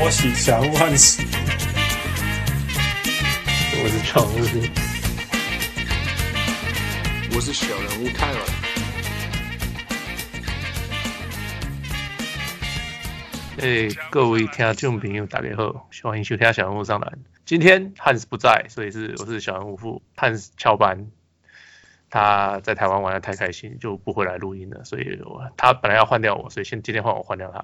波喜小人物汉斯，我是常务，我是小人物泰尔。哎，各位听众朋友，大家好，欢迎收听小人物上篮。今天汉斯不在，所以是我是小人物副汉斯翘班。他在台湾玩的太开心，就不回来录音了。所以我他本来要换掉我，所以先今天换我换掉他。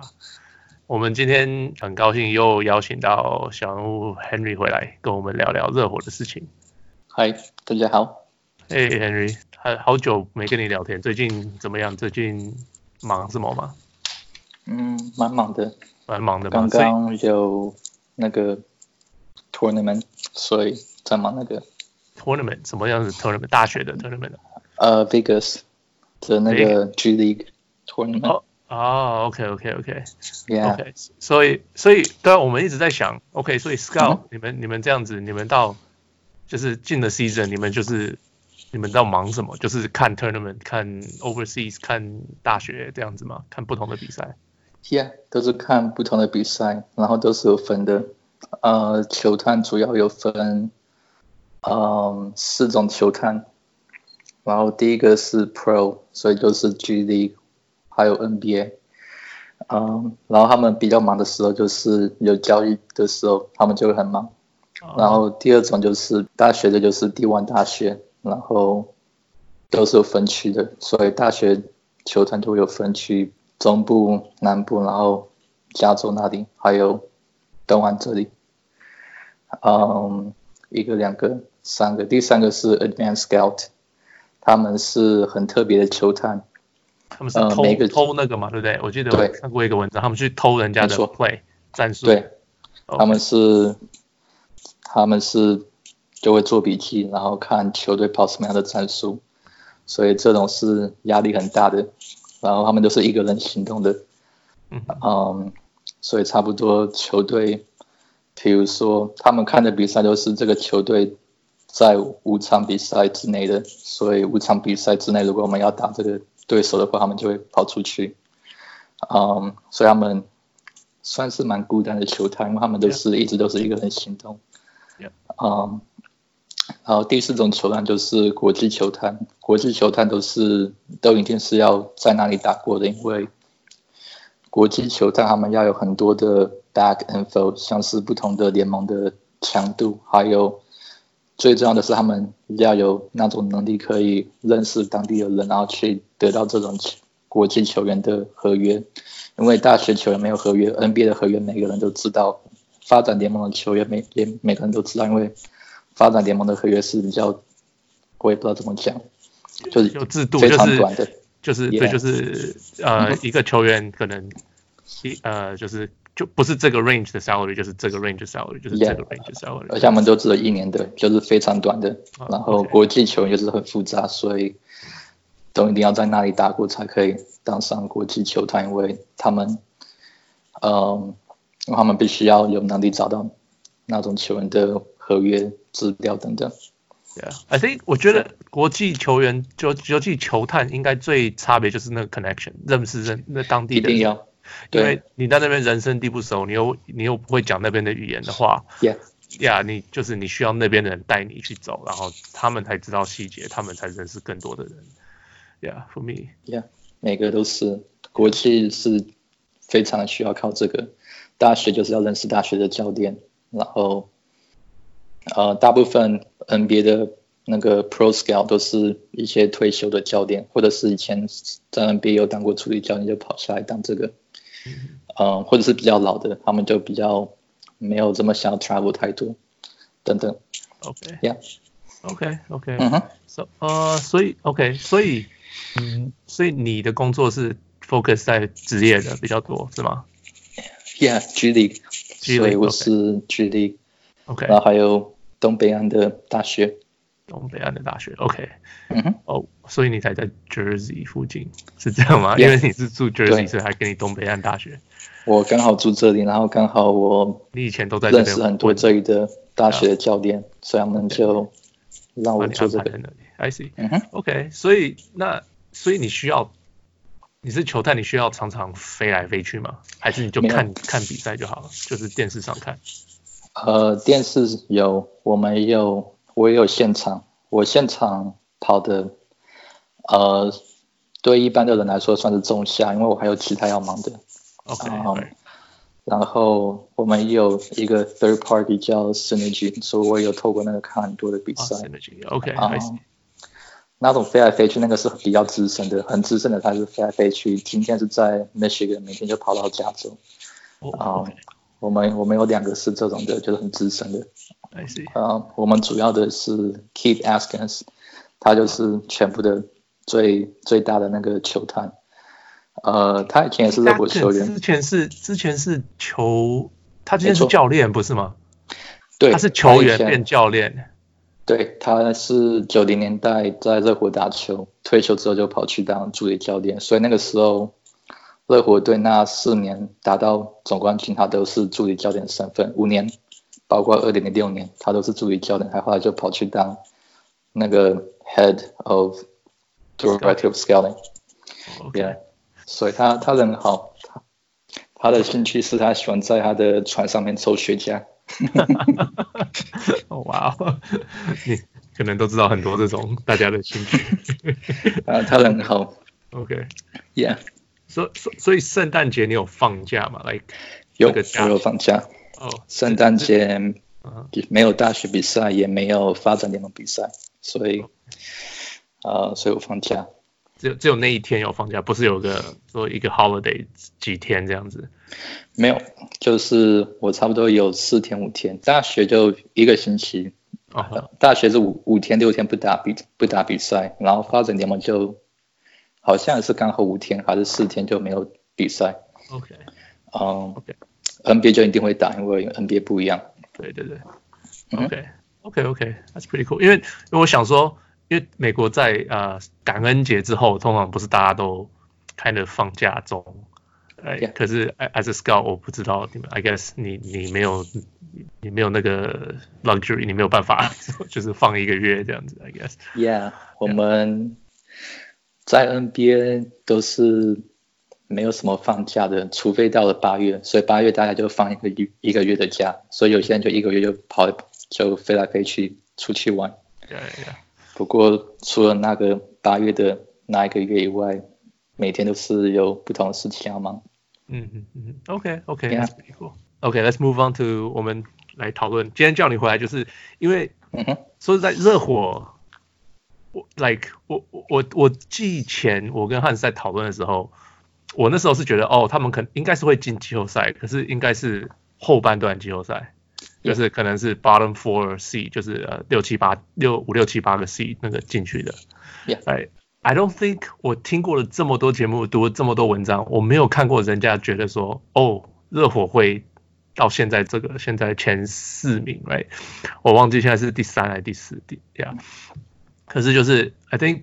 我们今天很高兴又邀请到小人物 Henry 回来跟我们聊聊热火的事情。嗨，大家好。哎、hey, Henry，还好久没跟你聊天，最近怎么样？最近忙什么吗？嗯，蛮忙的，蛮忙的。刚刚有那个 tournament，所以在忙那个。Tournament 什么样子？Tournament 大学的 Tournament？呃、uh,，Vegas 的那个 G League Tournament。哦哦，OK，OK，OK，Yeah。OK，所以所以对啊，我们一直在想，OK，所以 Scout、嗯、你们你们这样子，你们到就是进了 Season，你们就是你们在忙什么？就是看 Tournament，看 Overseas，看大学这样子吗？看不同的比赛？Yeah，都是看不同的比赛，然后都是有分的。呃，球探主要有分。嗯，四种球探，然后第一个是 Pro，所以就是 G League，还有 NBA。嗯，然后他们比较忙的时候就是有交易的时候，他们就会很忙。然后第二种就是大学的，就是 D1 大学，然后都是有分区的，所以大学球探都会有分区，中部、南部，然后加州那里，还有东岸这里。嗯，一个、两个。三个，第三个是 Advanced Scout，他们是很特别的球探，他们是偷、呃、偷那个嘛，对不对？我记得我看过一个文章，他们去偷人家的 play 战术，对.他们是他们是就会做笔记，然后看球队跑什么样的战术，所以这种是压力很大的，然后他们都是一个人行动的，嗯，嗯，所以差不多球队，比如说他们看的比赛都是这个球队。在五场比赛之内的，所以五场比赛之内，如果我们要打这个对手的话，他们就会跑出去。嗯，所以他们算是蛮孤单的球探，因为他们都是一直都是一个人行动。嗯，然后第四种球探就是国际球探，国际球探都是都一定是要在那里打过的，因为国际球探他们要有很多的 back info，像是不同的联盟的强度，还有。最重要的是，他们要有那种能力，可以认识当地的人，然后去得到这种国际球员的合约。因为大学球员没有合约，NBA 的合约每个人都知道。发展联盟的球员每也每个人都知道，因为发展联盟的合约是比较，我也不知道怎么讲，就是有制度，非常短的，就是对，就是呃，一个球员可能一呃，就是。就不是这个 range 的 salary，就是这个 range 的 salary，就是这个 range 的 salary。Yeah, 而且他们都只有一年的，就是非常短的。Oh, 然后国际球员就是很复杂，所以都一定要在那里打过才可以当上国际球探，因为他们，嗯，因为他们必须要有能力找到那种球员的合约资料等等。Yeah，I think 我觉得国际球员就尤其球探应该最差别就是那个 connection，认识认那当地的。一定要。因为你在那边人生地不熟，你又你又不会讲那边的语言的话，呀，yeah，你就是你需要那边的人带你去走，然后他们才知道细节，他们才认识更多的人。Yeah，for me，yeah，每个都是国际是非常需要靠这个，大学就是要认识大学的教练，然后呃，大部分 NBA 的那个 Pro Scale 都是一些退休的教练，或者是以前在 NBA 有当过助理教练，就跑下来当这个。嗯，或者是比较老的，他们就比较没有这么想要 travel 太多，等等。OK，Yeah，OK，OK，嗯哼，So，呃，所以 OK，所以，嗯，所以你的工作是 focus 在职业的比较多，是吗？Yeah，G League，所以我是 G League，OK，然后还有东北岸的大学。东北岸的大学，OK，嗯哼，哦，所以你才在 Jersey 附近，是这样吗？Yeah, 因为你是住 Jersey，所以还给你东北岸大学。我刚好住这里，然后刚好我你以前都在认识很多这里的大学的教练，所以他们就让我住这里。I see，嗯哼，OK，所以那所以你需要你是球探，你需要常常飞来飞去吗？还是你就看看比赛就好了？就是电视上看。呃，电视有，我们也有，我也有现场。我现场跑的，呃，对一般的人来说算是中下，因为我还有其他要忙的。OK、嗯。然后我们也有一个 third party 叫 Synergy，所以我也有透过那个看很多的比赛。Oh, Synergy, OK、嗯。那种飞来飞去，那个是比较资深的，很资深的，他是飞来飞去。今天是在 Michigan，明天就跑到加州。哦、oh, okay. 嗯，我们我们有两个是这种的，就是很资深的。I see. 嗯，我们主要的是 Keith Askins，他就是全部的最、oh. 最大的那个球探。呃，他以前也是热火球员，之前是之前是球，他之前是教练不是吗？对，他是球员变教练。对，他是九零年代在热火打球，退休之后就跑去当助理教练，所以那个时候热火队那四年打到总冠军，他都是助理教练的身份。五年，包括二零零六年，他都是助理教练，他后来就跑去当那个 head of director of scouting。Yeah，所以他他人好，他他的兴趣是他喜欢在他的船上面抽雪茄。哇哦，你可能都知道很多这种大家的兴趣。啊，他人好。OK，Yeah。所所所以圣诞节你有放假吗？Like 有，我有放假。哦，圣诞节没有大学比赛，也没有发展联盟比赛，所以啊，所以我放假。只有只有那一天有放假，不是有个说一个 holiday 几天这样子？没有，就是我差不多有四天五天。大学就一个星期，uh. 大学是五五天六天不打比不打比赛，然后发展联盟就好像是刚好五天还是四天就没有比赛。OK，嗯、um,，OK，NBA 就一定会打，因为 NBA 不一样。对对对，OK，OK OK，That's pretty cool。因为因为我想说。因为美国在呃感恩节之后，通常不是大家都开的放假中，哎、可是 as a scout 我不知道你们，I guess 你你没有你没有那个 luxury，你没有办法 就是放一个月这样子，I guess。Yeah，我们在 NBA 都是没有什么放假的，除非到了八月，所以八月大家就放一个一一个月的假，所以有些人就一个月就跑就飞来飞去出去玩。Yeah, yeah. 不过除了那个八月的那一个月以外，每天都是有不同的事情要忙。嗯嗯嗯，OK pretty cool. OK，Let's move on to 我们来讨论。今天叫你回来，就是因为说实在，热火，我 like 我我我记前我跟汉斯在讨论的时候，我那时候是觉得哦，他们可能应该是会进季后赛，可是应该是后半段季后赛。就是可能是 bottom four seed，就是呃六七八六五六七八个 seed 那个进去的。Yeah. I I don't think 我听过了这么多节目，读了这么多文章，我没有看过人家觉得说，哦，热火会到现在这个现在前四名，right？我忘记现在是第三还是第四，第呀。可是就是 I think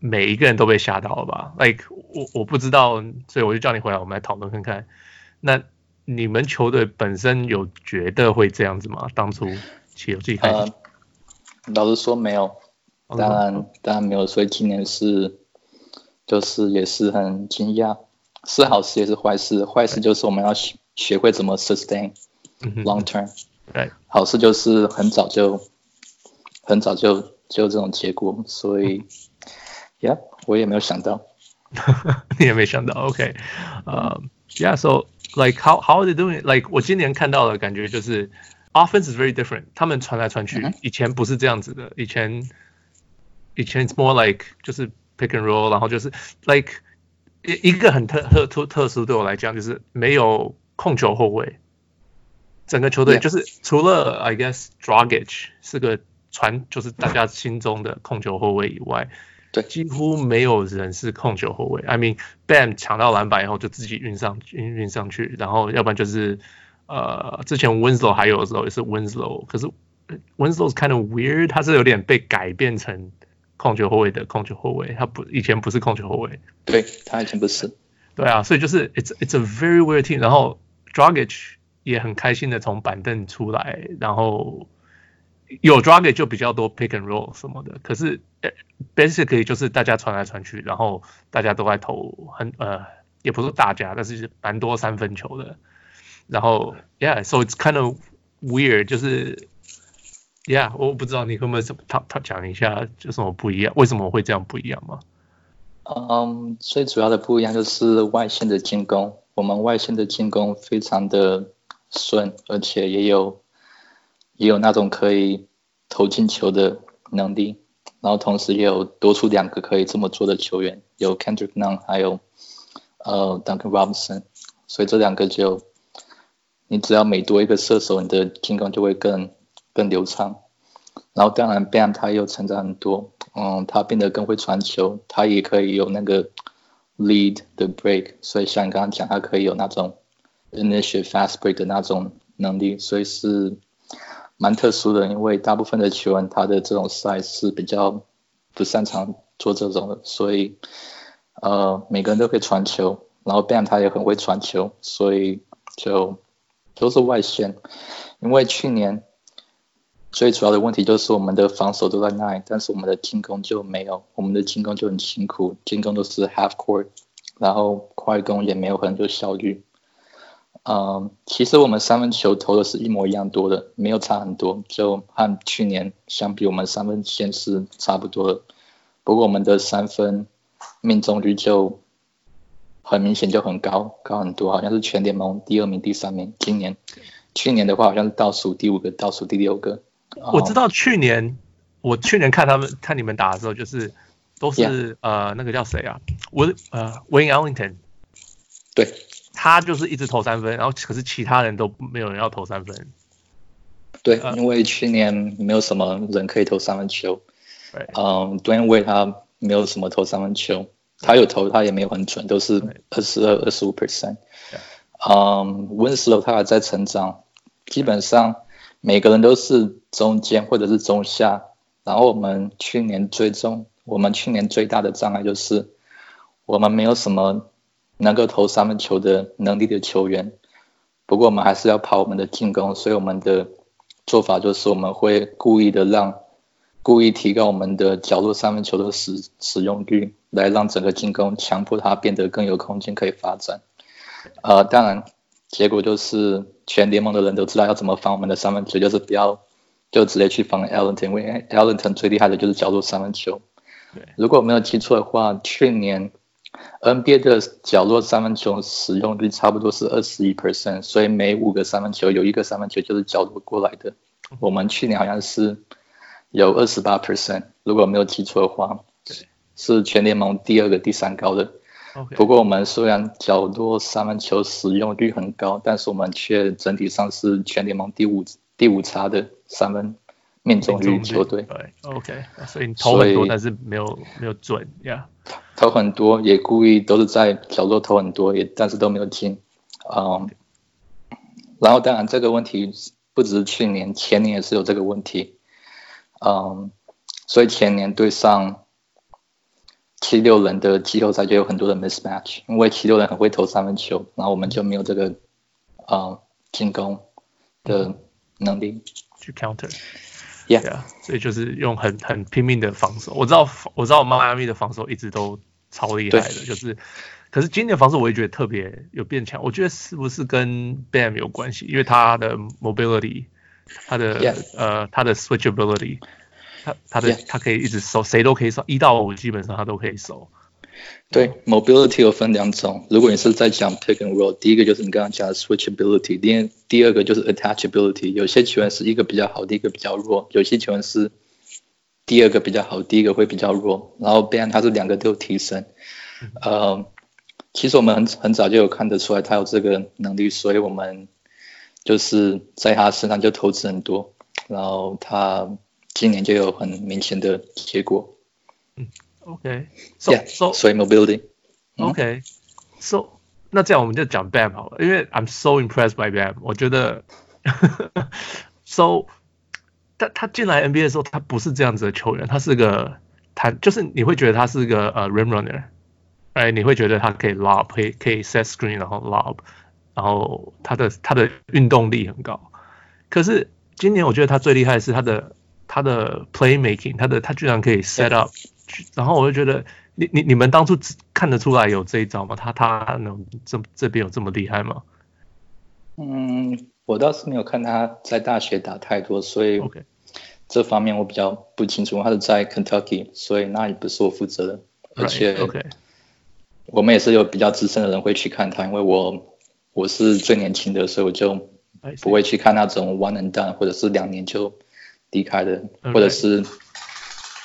每一个人都被吓到了吧？Like 我我不知道，所以我就叫你回来，我们来讨论看看。那。你们球队本身有觉得会这样子吗？当初起有自己开始、呃，老实说没有，当然、嗯、当然没有，所以今年是就是也是很惊讶，是好事也是坏事。坏事就是我们要学学会怎么 sustain long term，对，好事就是很早就很早就就这种结果，所以呀，yeah, 我也没有想到，你也没想到，OK，呃、um,，Yeah，so。Like how how are they doing? Like 我今年看到的感觉就是 offense is very different。他们传来传去，以前不是这样子的。以前以前 it's more like 就是 pick and roll，然后就是 like 一一个很特特特特殊对我来讲就是没有控球后卫。整个球队就是除了 I guess Dragic 是个传就是大家心中的控球后卫以外。对，几乎没有人是控球后卫。I mean, Bam 抢到篮板以后就自己运上运运上去，然后要不然就是呃，之前 Winslow 还有的时候也是 Winslow，可是 Winslow 是 kind of weird，他是有点被改变成控球后卫的控球后卫，他不以前不是控球后卫。对，他以前不是。对啊，所以就是 it's it's a very weird team。然后 Dragic 也很开心的从板凳出来，然后。有 Dragic 就比较多 pick and roll 什么的，可是 basically 就是大家传来传去，然后大家都在投很呃，也不是大家，但是蛮多三分球的。然后 yeah，so it's kind of weird，就是 yeah，我不知道你会不会他他讲一下有什么不一样，为什么会这样不一样吗？嗯，最主要的不一样就是外线的进攻，我们外线的进攻非常的顺，而且也有也有那种可以投进球的能力，然后同时也有多出两个可以这么做的球员，有 Kendrick Nunn 还有呃 Duncan Robinson，所以这两个就你只要每多一个射手，你的进攻就会更更流畅。然后当然 Bam 他又成长很多。嗯，他变得更会传球，他也可以有那个 lead the break，所以像你刚刚讲，他可以有那种 initiate fast break 的那种能力，所以是蛮特殊的。因为大部分的球员他的这种 size 是比较不擅长做这种的，所以呃每个人都可以传球，然后 Bam 他也很会传球，所以就都是外线。因为去年。最主要的问题就是我们的防守都在那里，但是我们的进攻就没有，我们的进攻就很辛苦，进攻都是 half court，然后快攻也没有很有效率。嗯，其实我们三分球投的是一模一样多的，没有差很多，就和去年相比，我们三分线是差不多的。不过我们的三分命中率就很明显就很高，高很多，好像是全联盟第二名、第三名。今年，去年的话好像是倒数第五个、倒数第六个。我知道去年，我去年看他们看你们打的时候，就是都是.呃那个叫谁啊，我呃 Wayne Ellington，对，他就是一直投三分，然后可是其他人都没有人要投三分。对，因为去年没有什么人可以投三分球。对，嗯，Dwyane Wade 他没有什么投三分球，他有投，他也没有很准，都是二十二、二十五 percent。嗯，Winslow 他还在成长，基本上。每个人都是中间或者是中下，然后我们去年最终，我们去年最大的障碍就是我们没有什么能够投三分球的能力的球员。不过我们还是要跑我们的进攻，所以我们的做法就是我们会故意的让，故意提高我们的角落三分球的使使用率，来让整个进攻强迫它变得更有空间可以发展。呃，当然。结果就是全联盟的人都知道要怎么防我们的三分球，就是不要就直接去防 Ellington，因为 Ellington 最厉害的就是角落三分球。如果我没有记错的话，去年 NBA 的角落三分球使用率差不多是二十一 percent，所以每五个三分球有一个三分球就是角落过来的。我们去年好像是有二十八 percent，如果没有记错的话，是全联盟第二个、第三高的。不过我们虽然角落三分球使用率很高，但是我们却整体上是全联盟第五第五差的三分命中率球队。对，OK，所以你投很多，但是没有没有准呀。Yeah. 投很多，也故意都是在角落投很多，也但是都没有进。嗯，然后当然这个问题不只是去年，前年也是有这个问题。嗯，所以前年对上。七六人的季后赛就有很多的 mismatch，因为七六人很会投三分球，然后我们就没有这个啊、呃、进攻的能力去 counter。Yeah，, yeah 所以就是用很很拼命的防守。我知道我知道迈阿密的防守一直都超厉害的，就是可是今年防守我也觉得特别有变强。我觉得是不是跟 Bam 有关系？因为他的 mobility，他的.呃他的 switchability。他他的.他可以一直守，谁都可以守，一到五基本上他都可以守。对，mobility 有分两种。如果你是在讲 pick and roll，第一个就是你刚刚讲的 switchability，第第二个就是 attachability。有些球员是一个比较好，第一个比较弱；有些球员是第二个比较好，第一个会比较弱。然后 Ben 他是两个都有提升。嗯、呃，其实我们很很早就有看得出来他有这个能力，所以我们就是在他身上就投资很多，然后他。今年就有很明显的结果。嗯，OK，so so 所以 mobility。OK，so 那这样我们就讲 Bam 好了，因为 I'm so impressed by Bam。我觉得，so 他他进来 NBA 的时候，他不是这样子的球员，他是个他就是你会觉得他是个呃、uh, rim runner，哎，你会觉得他可以 lob，可以可以 set screen，然后 lob，然后他的他的运动力很高。可是今年我觉得他最厉害的是他的。他的 playmaking，他的他居然可以 set up，然后我就觉得，你你你们当初看得出来有这一招吗？他他能这这边有这么厉害吗？嗯，我倒是没有看他在大学打太多，所以这方面我比较不清楚。他是在 Kentucky，所以那也不是我负责的，而且我们也是有比较资深的人会去看他，因为我我是最年轻的，所以我就不会去看那种 one and done 或者是两年就离开的或者是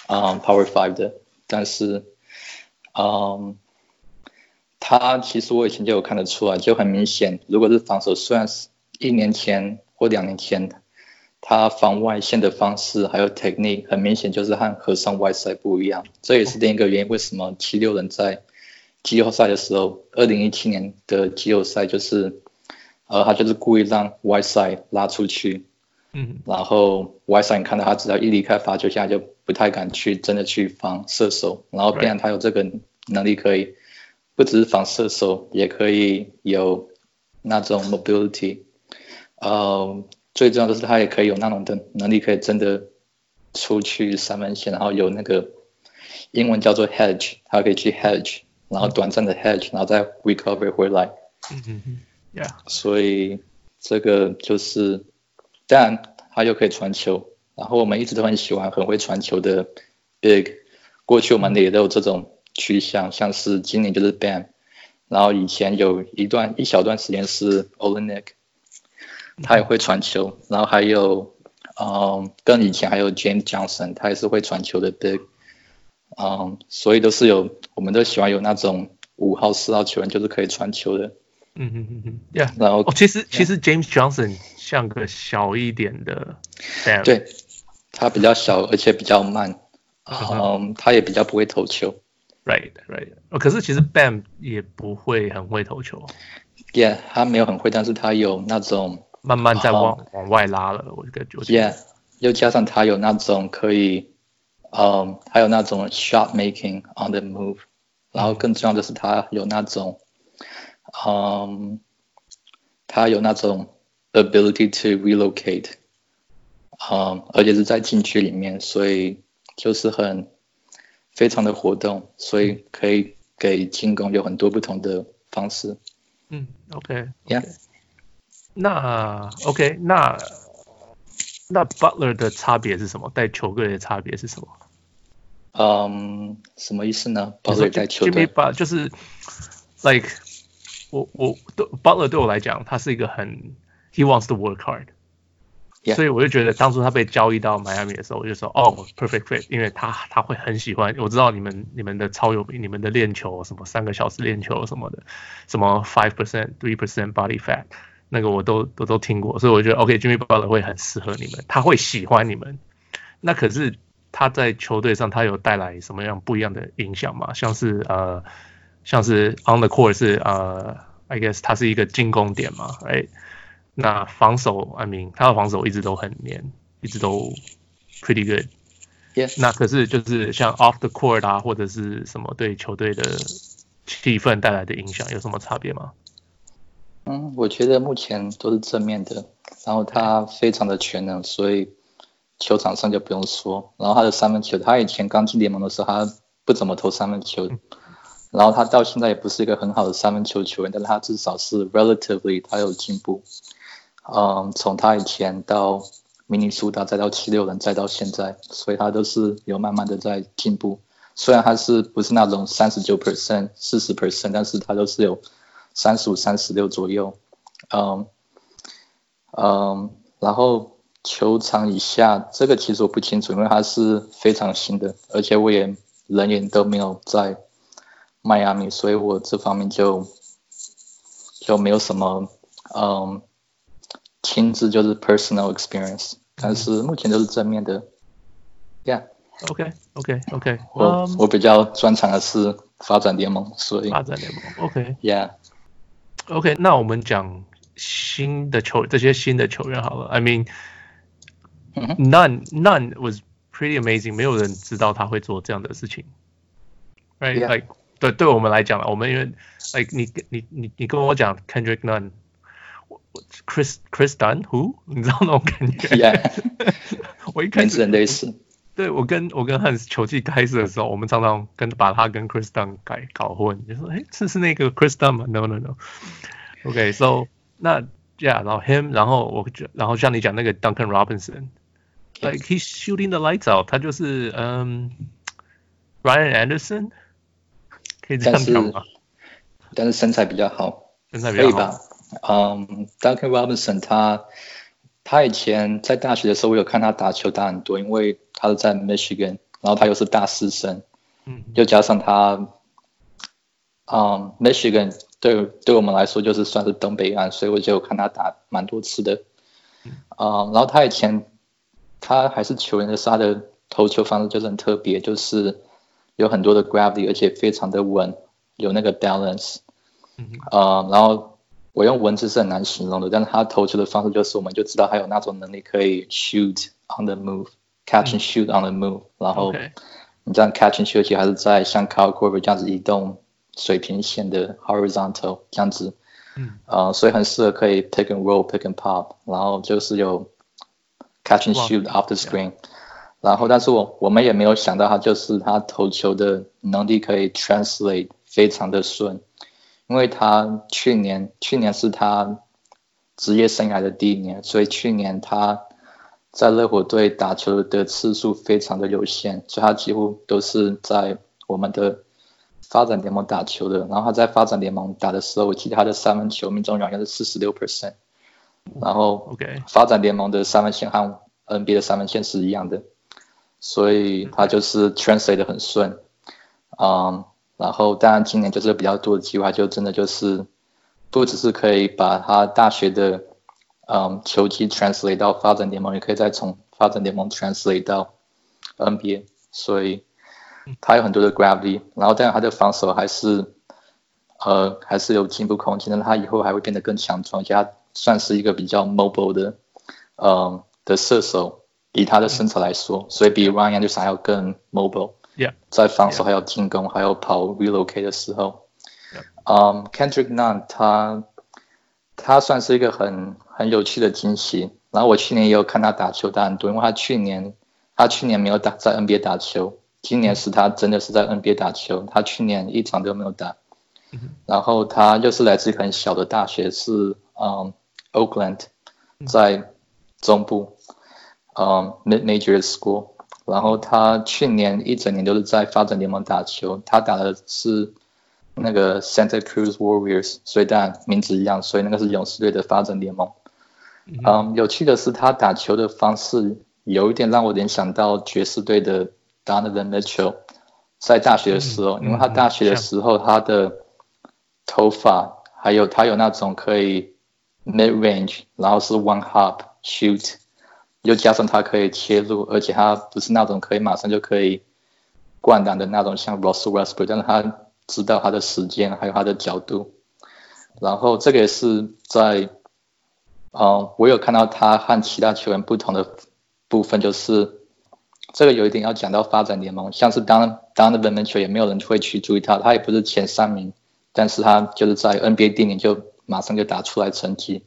嗯、um, Power Five 的。但是嗯，他其实我以前就有看得出来，就很明显，如果是防守，虽然是一年前或两年前，他防外线的方式还有 technique 很明显就是和和尚 Whiteside 不一样。这也是另一个原因，为什么七六人在季后赛的时候，二零一七年的季后赛就是，呃，他就是故意让外赛拉出去。嗯，然后 Whiteside 看到他只要一离开罚球线就不太敢去真的去防射手，然后变成他有这个能力可以不只是防射手，也可以有那种 mobility，呃，最重要的是他也可以有那种的能力，可以真的出去三分线，然后有那个英文叫做 hedge，他可以去 hedge，然后短暂的 hedge，然后再 recover 回来。嗯嗯嗯，Yeah，所以这个就是。但他又可以传球，然后我们一直都很喜欢很会传球的 Big。过去我们也都有这种趋向，像是今年就是 Bam，然后以前有一段一小段时间是 Olynyk，他也会传球，然后还有嗯，跟以前还有 James Johnson，他也是会传球的 Big。嗯，所以都是有，我们都喜欢有那种五号四号球员，就是可以传球的。嗯嗯嗯嗯，Yeah，然后、哦、其实其实 James Johnson 像个小一点的 Bam，对，他比较小而且比较慢，嗯、uh-huh. 他也比较不会投球，Right Right，哦，可是其实 Bam 也不会很会投球，Yeah，他没有很会，但是他有那种慢慢在往、uh, 往外拉了，我感觉，Yeah，又加上他有那种可以，嗯，还有那种 shot making on the move，然后更重要的是他有那种。嗯、um，他有那种 ability to relocate，嗯、um，而且是在禁区里面，所以就是很非常的活动，所以可以给进攻有很多不同的方式。嗯，OK，Yeah，、okay. 那 OK，那那 Butler 的差别是什么？带球队的差别是什么？嗯、um，什么意思呢？Butler 带球队就是 like。我我对 Butler 对我来讲，他是一个很 He wants to work hard，yeah. 所以我就觉得当初他被交易到迈阿密的时候，我就说哦，perfect fit，因为他他会很喜欢。我知道你们你们的超有名，你们的练球什么三个小时练球什么的，什么 five percent three percent body fat，那个我都我都听过，所以我觉得 OK，Jimmy Butler 会很适合你们，他会喜欢你们。那可是他在球队上，他有带来什么样不一样的影响吗？像是呃。像是 on the court 是呃、uh,，I guess 他是一个进攻点嘛，哎，那防守，I mean 他的防守一直都很黏，一直都 pretty good。Yes。那可是就是像 off the court 啊，或者是什么对球队的气氛带来的影响有什么差别吗？嗯，我觉得目前都是正面的，然后他非常的全能，所以球场上就不用说，然后他的三分球，他以前刚进联盟的时候，他不怎么投三分球。嗯然后他到现在也不是一个很好的三分球球员，但是他至少是 relatively 他有进步。嗯，从他以前到明尼苏达，再到七六人，再到现在，所以他都是有慢慢的在进步。虽然他是不是那种三十九 percent、四十 percent，但是他都是有三十五、三十六左右。嗯嗯，然后球场以下这个其实我不清楚，因为他是非常新的，而且我也人也都没有在。迈阿密，所以我这方面就就没有什么嗯亲自就是 personal experience，但是目前都是正面的。Yeah，OK OK OK，我、um, 我比较专长的是发展联盟，所以发展联盟 OK，Yeah，OK，、okay. okay, 那我们讲新的球这些新的球员好了，I mean、mm-hmm. none none was pretty amazing，没有人知道他会做这样的事情，Right，Like、yeah.。对，对我们来讲，我们因为，哎，你你你你跟我讲 Kendrick Nunn， Chris Chris Dunn，who？你知道那种感觉？Yeah，我一开始很类似。对，我跟我跟汉斯球季开始的时候，我们常常跟把他跟 Chris Dunn 改搞混，就说哎，这是那个 Chris Dunn 吗？No No No。OK，so、okay, 那 Yeah，然后 him，然后我然后像你讲那个 Duncan Robinson，like he's shooting the lights out，他就是嗯、um, Ryan Anderson，可以这样讲吗？但是身材比较好，身材比较好。吧？嗯、um,，Duncan Robinson 他他以前在大学的时候，我有看他打球打很多，因为他是在 Michigan，然后他又是大四生，嗯，又加上他，嗯、um,，Michigan 对对我们来说就是算是东北岸，所以我就看他打蛮多次的，嗯，然后他以前他还是球员的时候，他的投球方式就是很特别，就是有很多的 gravity，而且非常的稳，有那个 balance。嗯，呃，然后我用文字是很难形容的，但是他投球的方式就是，我们就知道他有那种能力可以 shoot on the move，catch and shoot on the move，然后你这样 catch and shoot 其实还是在像 Kyle Korver 这样子移动水平线的 horizontal 这样子，嗯，呃，所以很适合可以 pick and roll，pick and pop，然后就是有 catch and shoot off the screen，然后但是我我们也没有想到他就是他投球的能力可以 translate 非常的顺。因为他去年去年是他职业生涯的第一年，所以去年他在热火队打球的次数非常的有限，所以他几乎都是在我们的发展联盟打球的。然后他在发展联盟打的时候，我记得他的三分球命中率好像是四十六 percent，然后 OK 发展联盟的三分线和 NBA 的三分线是一样的，所以他就是 translate 的很顺，嗯。然后，当然今年就是比较多的计划，就真的就是不只是可以把他大学的嗯球技 translate 到发展联盟，也可以再从发展联盟 translate 到 NBA，所以他有很多的 gravity。然后，当然他的防守还是呃还是有进步空间，但他以后还会变得更强壮，而且他算是一个比较 mobile 的嗯的射手，以他的身材来说，所以比 Ryan 就想要更 mobile。Yeah, 在防守还有进攻.还有跑 relocate 的时候，嗯、yeah. um,，Kendrick Nunn 他他算是一个很很有趣的惊喜。然后我去年也有看他打球打很多，因为他去年他去年没有打在 NBA 打球，今年是他真的是在 NBA 打球。他去年一场都没有打，然后他又是来自很小的大学，是嗯 Oakland，在中部，嗯 Mid Major School。然后他去年一整年都是在发展联盟打球，他打的是那个 Santa Cruz Warriors，所以当然名字一样，所以那个是勇士队的发展联盟。嗯，嗯，有趣的是他打球的方式有一点让我联想到爵士队的 Donovan Mitchell，在大学的时候，嗯，因为他大学的时候他的头发还有他有那种可以 mid range，然后是 one hop shoot。又加上他可以切入，而且他不是那种可以马上就可以灌篮的那种，像 Russell Westbrook，但是他知道他的时间还有他的角度。然后这个也是在，嗯，我有看到他和其他球员不同的部分，就是这个有一点要讲到发展联盟，像是当当的本门球也没有人会去注意他，他也不是前三名，但是他就是在 NBA 第一年就马上就打出来成绩。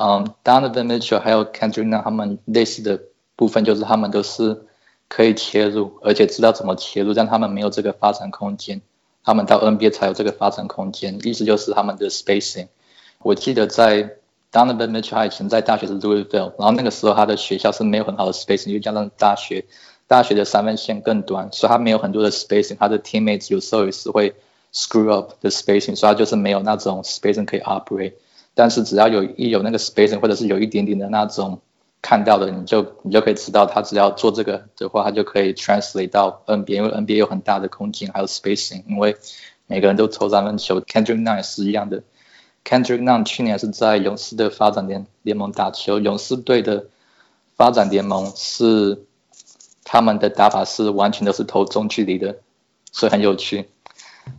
嗯，Donovan Mitchell 还有 Kendrick 他们类似的部分就是他们都是可以切入，而且知道怎么切入，但他们没有这个发展空间。他们到 NBA 才有这个发展空间，意思就是他们的 spacing。我记得在 Donovan Mitchell 以前在大学是 Louisville，然后那个时候他的学校是没有很好的 spacing，又加上大学大学的三分线更短，所以他没有很多的 spacing。他的 teammates 有时候也是会 screw up the spacing，所以他就是没有那种 spacing 可以 operate。但是只要有一有那个 spacing，或者是有一点点的那种看到的，你就你就可以知道他只要做这个的话，他就可以 translate 到 NBA，因为 NBA 有很大的空间还有 spacing，因为每个人都投三分球。Kendrick Nunn 也是一样的，Kendrick Nunn 去年是在勇士的发展联联盟打球，勇士队的发展联盟是他们的打法是完全都是投中距离的，所以很有趣。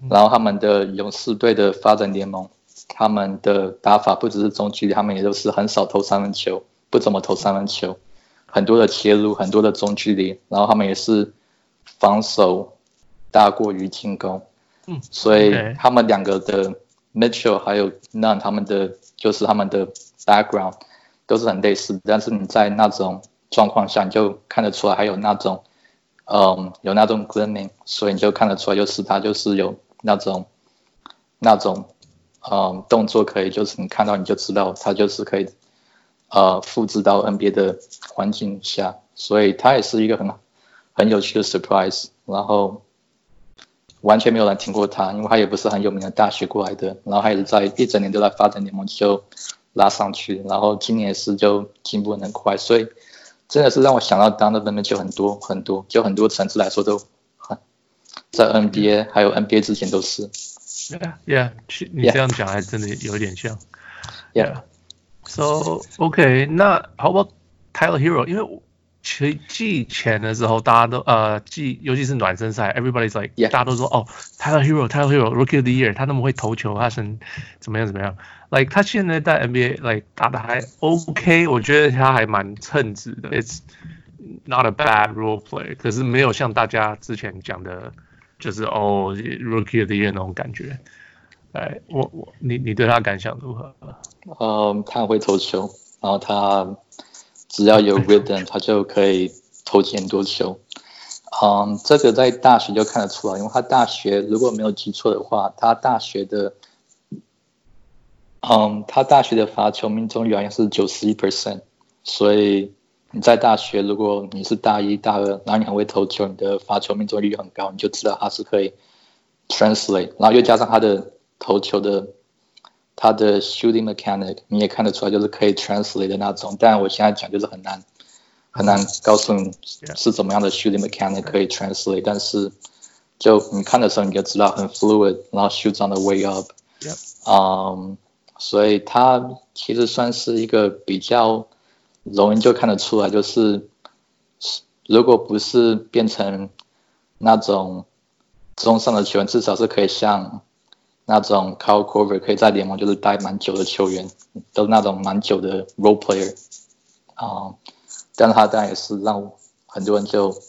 然后他们的勇士队的发展联盟。他们的打法不只是中距离，他们也都是很少投三分球，不怎么投三分球，很多的切入，很多的中距离，然后他们也是防守大过于进攻，嗯，所以他们两个的 Mitchell 还有 Nunn 他们的就是他们的 background 都是很类似，但是你在那种状况下你就看得出来，还有那种嗯有那种 gleaming，所以你就看得出来，就是他就是有那种那种嗯动作可以，就是你看到你就知道他就是可以呃复制到 NBA 的环境下，所以他也是一个很很有趣的 surprise，然后。完全没有人听过他，因为他也不是很有名的大学过来的，然后他也是在一整年都在发展联盟就拉上去，然后今年也是就进步很快，所以真的是让我想到 Donovan Mitchell 很多很多，就很多层次来说都很在 NBA 还有 NBA 之前都是。Yeah, yeah，你这样讲还真的有点像。Yeah, so OK，那 How about Tyler Herro？因为我。其季前的时候，大家都呃季，尤其是暖身赛，everybody's like，、yeah. 大家都说哦，Tyler Herro，Tyler Herro，Rookie of the Year，他那么会投球，他是怎么样怎么样？Like 他现在在 NBA，like 打的还 OK，我觉得他还蛮称职的，It's not a bad role play，可是没有像大家之前讲的， 就是哦，Rookie of the Year 那种感觉。哎，我我你你对他感想如何？嗯，他很会投球，然后他。只要有 rhythm，他就可以投进很多球。嗯，这个在大学就看得出来，因为他大学如果没有记错的话，他大学的，嗯，他大学的罚球命中率好像是九十一 percent。所以你在大学，如果你是大一、大二，然后你很会投球，你的罚球命中率很高，你就知道他是可以 translate，然后又加上他的投球的。他的 shooting mechanic 你也看得出来，就是可以 translate 的那种。但我现在讲就是很难，很难告诉你是怎么样的 shooting mechanic 可以 translate。但是就你看的时候你就知道很 fluid，然后 shoots on the way up。嗯，所以他其实算是一个比较容易就看得出来，就是如果不是变成那种中上的球员，至少是可以像。那种 Kyle Korver 可以在联盟就是待蛮久的球员，都那种蛮久的 role player 啊、但是他当然也是让很多人就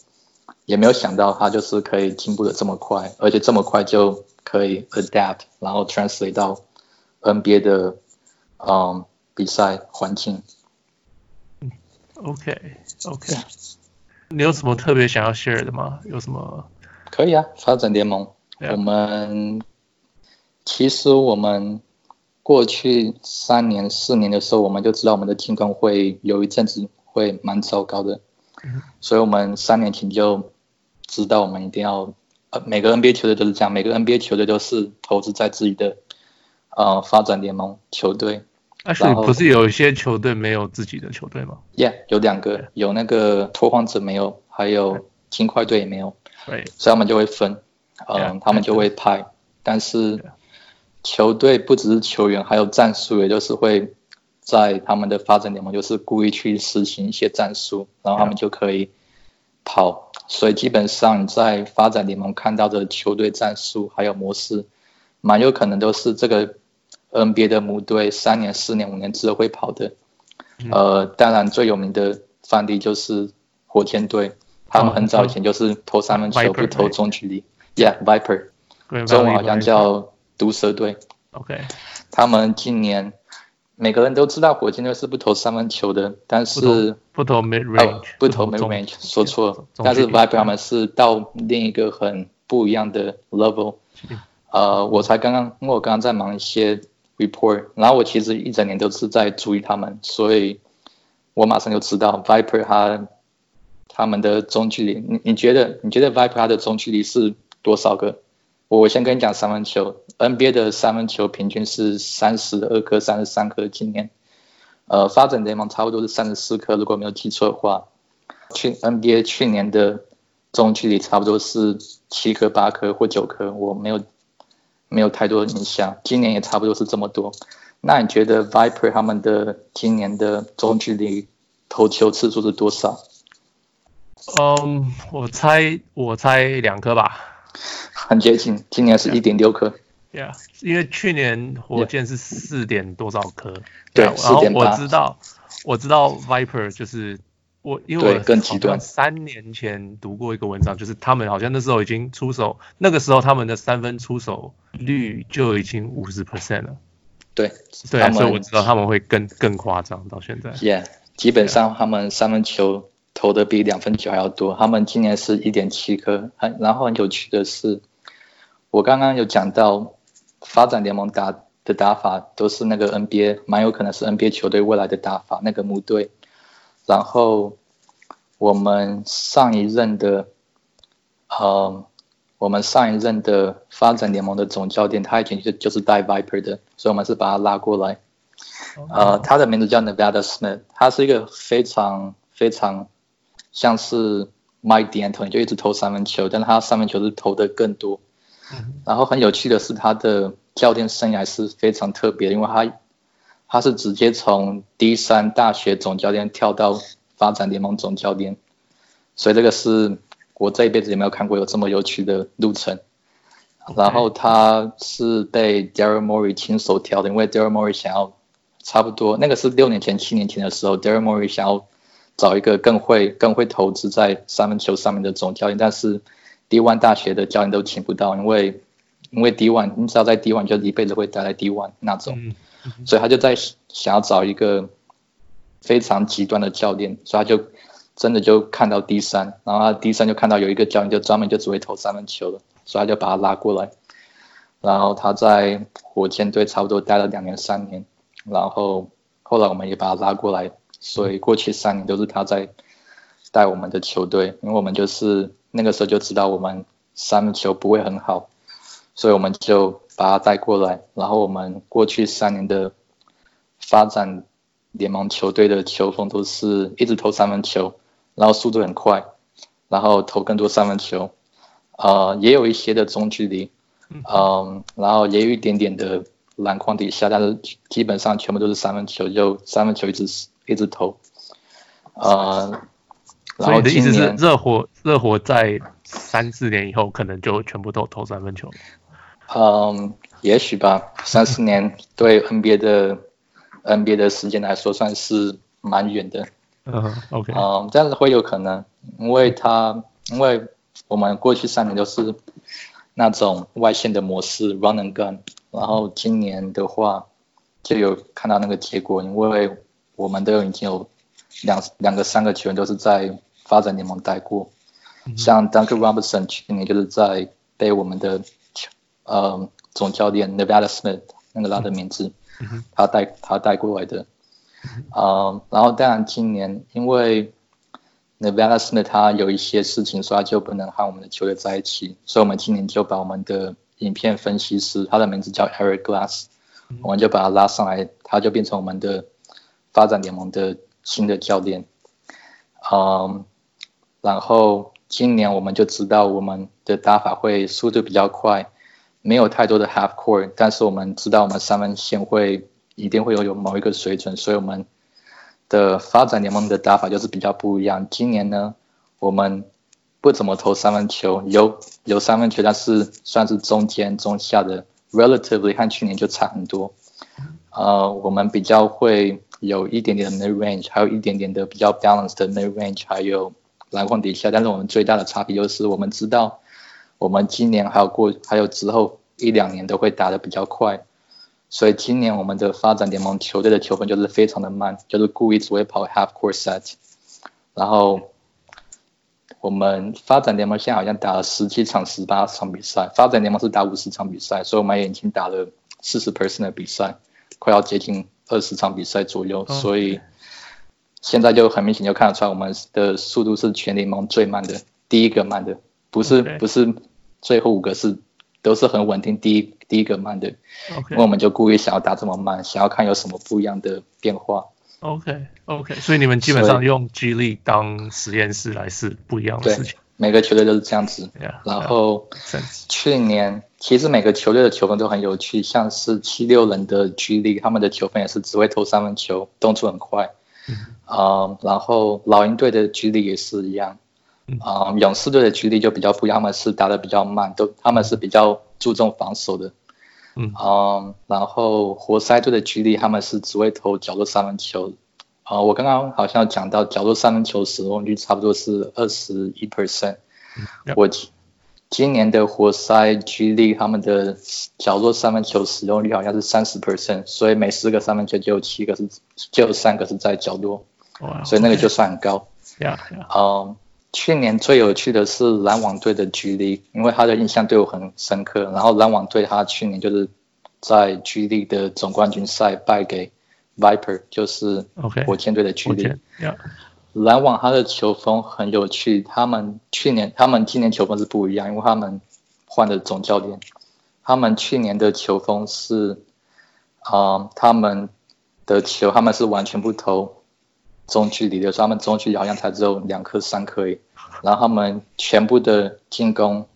也没有想到他就是可以进步的这么快，而且这么快就可以 adapt，然后 translate 到 NBA 的嗯比赛环境。OK OK，你有什么特别想要 share 的吗？有什么？可以啊，发展联盟.我们。其实我们过去三年、四年的时候，我们就知道我们的进攻会有一阵子会蛮糟糕的，所以我们三年前就知道我们一定要，呃，每个 NBA 球队都是这样，每个 NBA 球队都是投资在自己的呃发展联盟球队。而且不是有一些球队没有自己的球队吗？Yeah，有两个，有那个拓荒者没有，还有金块队也没有。对，所以他们就会分，嗯、呃，他们就会派，但是。球队不只是球员，还有战术，也就是会在他们的发展联盟，就是故意去实行一些战术，然后他们就可以跑。所以基本上你在发展联盟看到的球队战术还有模式，蛮有可能都是这个 NBA 的母队三年、四年、五年之后会跑的。呃，当然最有名的范例就是火箭队，他们很早以前就是投三分球，不投中距离。Yeah，Viper，中文好像叫。毒蛇队，OK，他们今年每个人都知道火箭队是不投三分球的，但是不投 mid range，、哦、不投 mid range，说错了，但是 Viper 他们是到另一个很不一样的 level。呃，我才刚刚，因为我刚刚在忙一些 report，然后我其实一整年都是在注意他们，所以我马上就知道 Viper 他他们的中距离，你你觉得你觉得 Viper 他的中距离是多少个？我先跟你讲三分球，NBA 的三分球平均是三十二颗、三十三颗。今年，呃，发展联盟差不多是三十四颗，如果没有记错的话。去 NBA 去年的中距离差不多是七颗、八颗或九颗，我没有没有太多的印象。今年也差不多是这么多。那你觉得 Viper 他们的今年的中距离投球次数是多少？嗯，我猜我猜两颗吧。很接近，今年是一点六颗。Yeah，因为去年火箭是四点多少颗。对，然后我知道，我知道 Viper 就是我因为我更极端。三年前读过一个文章，就是他们好像那时候已经出手，那个时候他们的三分出手率就已经五十 percent 了。对，对啊，所以我知道他们会更更夸张到现在。Yeah，基本上他们三分球投的比两分球还要多。他们今年是一点七颗。很然后很有趣的是，我刚刚有讲到发展联盟打的打法都是那个 NBA，蛮有可能是 NBA 球队未来的打法，那个母队。然后我们上一任的，呃，我们上一任的发展联盟的总教练，他以前就就是带 Viper 的，所以我们是把他拉过来。呃，他的名字叫 Nevada Smith，他是一个非常非常像是 Mike D'Antoni，就一直投三分球，但是他三分球是投的更多。然后很有趣的是，他的教练生涯是非常特别，因为他。他是直接从 D 三大学总教练跳到发展联盟总教练，所以这个是我这一辈子也没有看过有这么有趣的路程。然后他是被 Daryl Morey 亲手挑的，因为 Daryl Morey 想要差不多那个是六年前、七年前的时候，Daryl Morey 想要找一个更会、更会投资在三分球上面的总教练，但是 D1 大学的教练都请不到，因为因为 D1 你知道在 D1 就一辈子会待在 D1 那种。所以他就在想要找一个非常极端的教练，所以他就真的就看到 D 三然后他 D3 就看到有一个教练就专门就只会投三分球了，所以他就把他拉过来，然后他在火箭队差不多待了两年三年，然后后来我们也把他拉过来，所以过去三年都是他在带我们的球队，因为我们就是那个时候就知道我们三分球不会很好，所以我们就。把他带过来，然后我们过去三年的发展联盟球队的球风都是一直投三分球，然后速度很快，然后投更多三分球，呃，也有一些的中距离，嗯、呃，然后也有一点点的篮筐底下，但是基本上全部都是三分球，就三分球一直一直投，呃，然后你的意思是热火热火在三四年以后可能就全部都投三分球？嗯，也许吧，三四年对 NBA 的 NBA 的时间来说算是蛮远的。嗯，OK。嗯，这样子会有可能，因为他因为我们过去三年都是那种外线的模式 run and gun，然后今年的话就有看到那个结果，因为我们都已经有两两个三个球员都是在发展联盟待过，像 Duncan Robinson 去年就是在被我们的。呃，总教练 Nevada Smith 那个拉的名字，嗯、他带他带过来的。呃，然后当然今年因为 Nevada Smith 他有一些事情，所以他就不能和我们的球队在一起，所以我们今年就把我们的影片分析师，他的名字叫 Eric Glass，嗯、我们就把他拉上来，他就变成我们的发展联盟的新的教练。嗯、呃，然后今年我们就知道我们的打法会速度比较快。没有太多的 half court，但是我们知道我们三分线会一定会有有某一个水准，所以我们的发展联盟的打法就是比较不一样。今年呢，我们不怎么投三分球，有有三分球，但是算是中间中下的，relatively 和去年就差很多。呃，我们比较会有一点点的 mid range，还有一点点的比较 balanced 的 mid range，还有篮筐底下，但是我们最大的差别就是我们知道。我们今年还有过，还有之后一两年都会打得比较快，所以今年我们的发展联盟球队的球风就是非常的慢，就是故意只会跑 half court set。然后我们发展联盟现在好像打了十七场、十八场比赛，发展联盟是打五十场比赛，所以我们也已经打了四十 percent 的比赛，快要接近二十场比赛左右，所以现在就很明显就看得出来，我们的速度是全联盟最慢的，第一个慢的，不是不是。最后五个是都是很稳定，第一第一个慢的为我们就故意想要打这么慢，想要看有什么不一样的变化。OK OK，所以你们基本上用 G League 当实验室来试不一样的事情。每个球队都是这样子。Yeah, 然后去年其实每个球队的球风都很有趣，像是七六人的 G League，他们的球风也是只会投三分球，动作很快。嗯、uh, 然后老鹰队的 G League 也是一样。啊、嗯，勇士队的 G League 就比较不一样，他们是打的比较慢，都他们是比较注重防守的。嗯，嗯，然后活塞队的 G League 他们是只会投角落三分球，啊、呃，我刚刚好像讲到角落三分球使用率差不多是二十一 percent。我今年的活塞 G League 他们的角落三分球使用率好像是三十 percent，所以每十个三分球就有七个是就有三个是在角落所以那个就算很高。Yeah, yeah. 嗯，去年最有趣的是篮网队的 G League，因为他的印象对我很深刻。然后篮网队他去年就是在 G League 的总冠军赛败给 Viper，就是火箭队的 League。Okay. 篮网他的球风很有趣，他们去年他们今年球风是不一样，因为他们换了总教练。他们去年的球风是，啊、嗯，他们的球他们是完全不投中距离的，他们中距离好像才只有两颗三颗，然后他们全部的进攻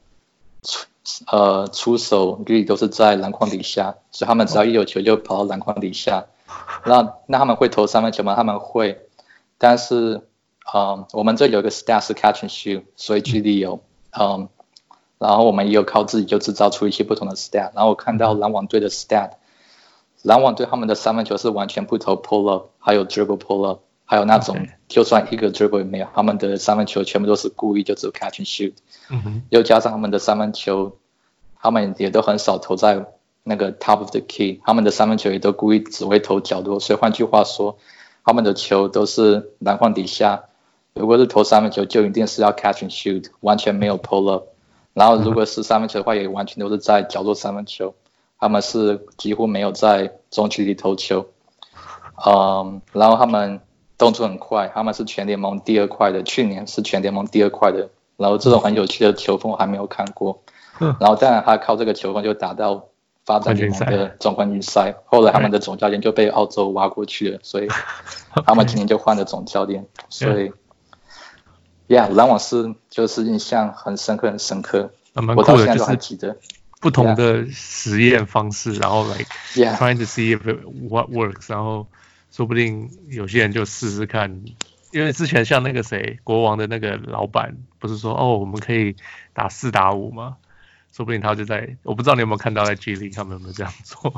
出呃出手率都是在篮筐底下，所以他们只要一有球就跑到篮筐底下。那那他们会投三分球吗？他们会。但是，嗯，我们这有一个 stat 是 catch and shoot，所以距离有，嗯，然后我们也有靠自己就制造出一些不同的 stat。然后我看到篮网队的 stat，篮网队他们的三分球是完全不投 pull up，还有 dribble pull up，还有那种就算一个 dribble 也没有，他们的三分球全部都是故意就只有 catch and shoot。又加上他们的三分球，他们也都很少投在那个 top of the key，他们的三分球也都故意只会投角落。所以换句话说。他们的球都是篮筐底下，如果是投三分球，就一定是要 catch and shoot，完全没有 pull up。然后如果是三分球的话，也完全都是在角落三分球。他们是几乎没有在中距离投球。嗯，然后他们动作很快，他们是全联盟第二快的，去年是全联盟第二快的。然后这种很有趣的球风我还没有看过。然后当然他靠这个球风就打到发展联盟的总冠军赛，后来他们的总教练就被澳洲挖过去了，所以 他们今年就换了总教练。所以，Yeah，篮网是就是印象很深刻，很深刻。我到现在都还记得。不同的实验方式，然后 like trying to see if what works，然后说不定有些人就试试看，因为之前像那个谁，国王的那个老板不是说哦，我们可以打四打五吗？说不定他就在，我不知道你有没有看到在 G League 他们有没有这样做？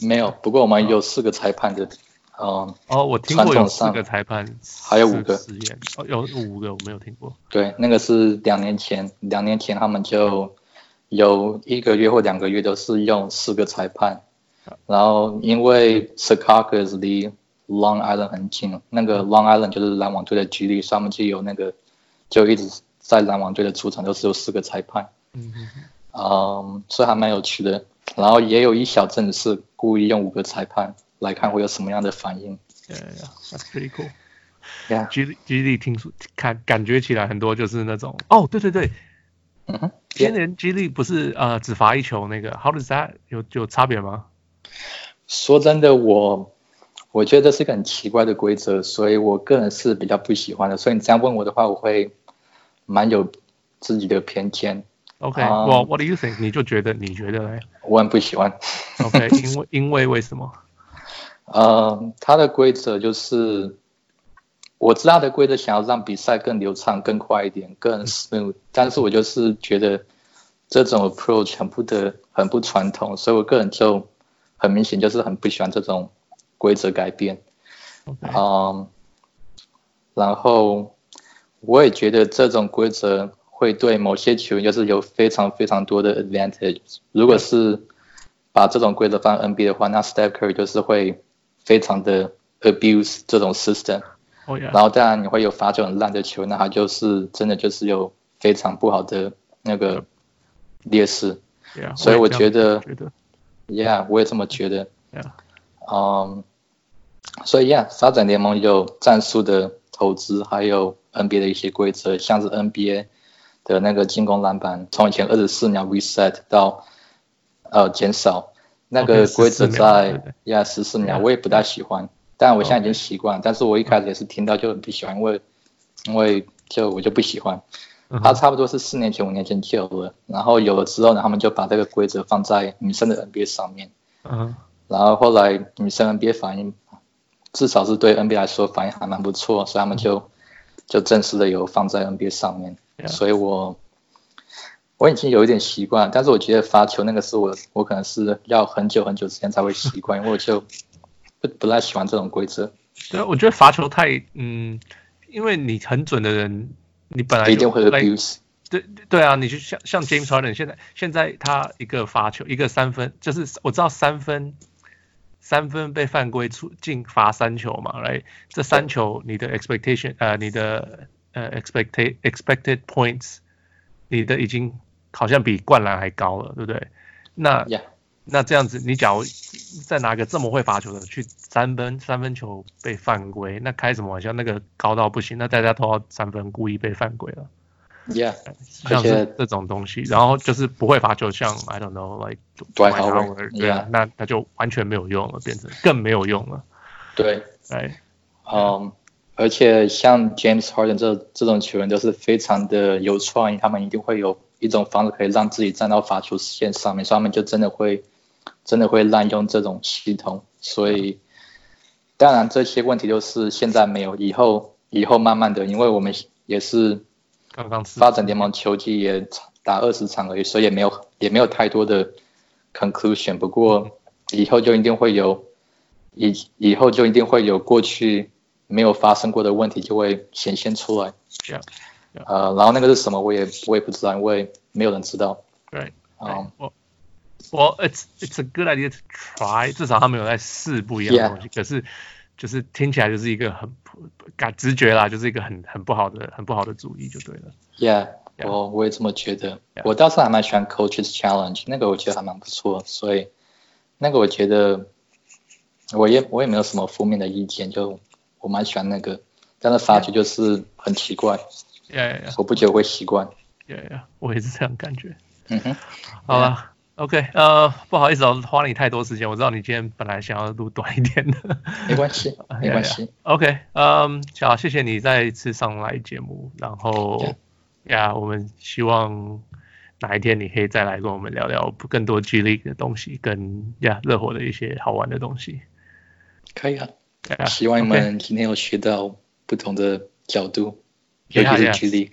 没有，不过我们有四个裁判的，嗯。哦，我听过有四个裁判，还有五个实验，哦，有五个我没有听过。对，那个是两年前，两年前他们就有一个月或两个月都是用四个裁判，然后因为 Secaucus 离 Long Island 很近，那个 Long Island 就是篮网队的 G League，上面就有那个，就一直在篮网队的主场都是有四个裁判。嗯嗯，所以还蛮有趣的。然后也有一小阵是故意用五个裁判来看会有什么样的反应。Yeah, yeah, that's pretty cool. Yeah, G G League 听说看感觉起来很多就是那种哦，对对对，嗯哼，今年 G League 不是呃只罚一球那个，How does that 有有差别吗？说真的，我我觉得这是一个很奇怪的规则，所以我个人是比较不喜欢的。所以你这样问我的话，我会蛮有自己的偏见。OK，我、um, What do you think？你就觉得你觉得嘞？我很不喜欢。OK，因为因为为什么？呃，他的规则就是，我知道的规则想要让比赛更流畅、更快一点、更 smooth，但是我就是觉得这种 approach 很不的很不传统，所以我个人就很明显就是很不喜欢这种规则改变。嗯、um,，然后我也觉得这种规则。会对某些球员就是有非常非常多的 advantage。如果是把这种规则放 NBA 的话，那 Steph Curry 就是会非常的 abuse 这种 system。Oh yeah. 然后当然你会有罚球很烂的球，那他就是真的就是有非常不好的那个劣势。Yeah, 所以我觉得，觉得，Yeah，我也这么觉得。嗯，所以 Yeah，发展联盟有战术的投资，还有 NBA 的一些规则，像是 NBA。的那个进攻篮板从以前二十四秒 reset 到呃减少，那个规则在呀十四秒，我也不大喜欢，但我现在已经习惯。但是我一开始也是听到就很不喜欢，因为因为就我就不喜欢。它差不多是四年前五年前就有了，然后有了之后呢，他们就把这个规则放在女生的 NBA 上面。嗯。然后后来女生 NBA 反应至少是对 NBA 来说反应还蛮不错，所以他们就就正式的有放在 NBA 上面。所以我我已经有一点习惯，但是我觉得罚球那个是我我可能是要很久很久时间才会习惯，因为我就不不太喜欢这种规则。对，我觉得罚球太嗯，因为你很准的人，你本来一定会 abuse。对对啊，你就像像 James Harden 现在现在他一个罚球一个三分，就是我知道三分三分被犯规出进罚三球嘛，right？这三球你的 expectation 呃你的呃 expected expected points 你的已经好像比灌篮还高了，对不对？那 Yeah. 那这样子，你假如再拿个这么会罚球的去三分三分球被犯规，那开什么玩笑？那个高到不行，那大家都要三分故意被犯规了。Yeah，像是这种东西，然后就是不会罚球，像 I don't know，like Dwight Howard，对啊，那那就完全没有用了，变成更没有用了。对，哎，嗯，而且像 James Harden 这这种球员都是非常的有创意，他们一定会有一种方式可以让自己站到罚球线上面，所以他们就真的会真的会滥用这种系统。所以，当然这些问题都是现在没有，以后以后慢慢的，因为我们也是。刚刚发展联盟球季也打二十场而已，所以也没有也没有太多的 conclusion。不过以后就一定会有，以以后就一定会有过去没有发生过的问题就会显现出来。Yeah, yeah. 呃，然后那个是什么，我也我也不知道，因为没有人知道。对，嗯，我我 it's it's a good idea to try，至少他们有在试不一样的东西。可是就是听起来就是一个很。感直觉啦，就是一个很很不好的、很不好的主意，就对了。Yeah. 我我也这么觉得。我倒是还蛮喜欢 Coaches Challenge，那个我觉得还蛮不错，所以那个我觉得我也我也没有什么负面的意见，就我蛮喜欢那个。但是发觉就是很奇怪。Yeah. 我不觉得会习惯。Yeah, yeah. 我也是这样感觉。嗯哼，好了。OK，呃，不好意思哦，花了你太多时间。我知道你今天本来想要录短一点的，没关系，没关系。yeah, yeah. OK，嗯，好，谢谢你再一次上来节目。然后，呀 Yeah.，我们希望哪一天你可以再来跟我们聊聊更多 G League 的东西，跟呀热火的一些好玩的东西。可以啊希望你们今天有学到不同的角度，尤其是 G League。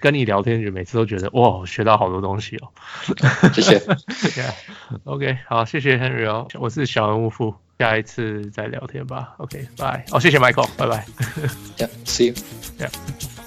跟你聊天就每次都觉得哇，学到好多东西哦。谢谢。yeah.OK，好，谢谢 Henry 哦，我是小人物富，下一次再聊天吧。OK，拜。哦，谢谢 Michael，拜拜。Yeah，see you。Yeah。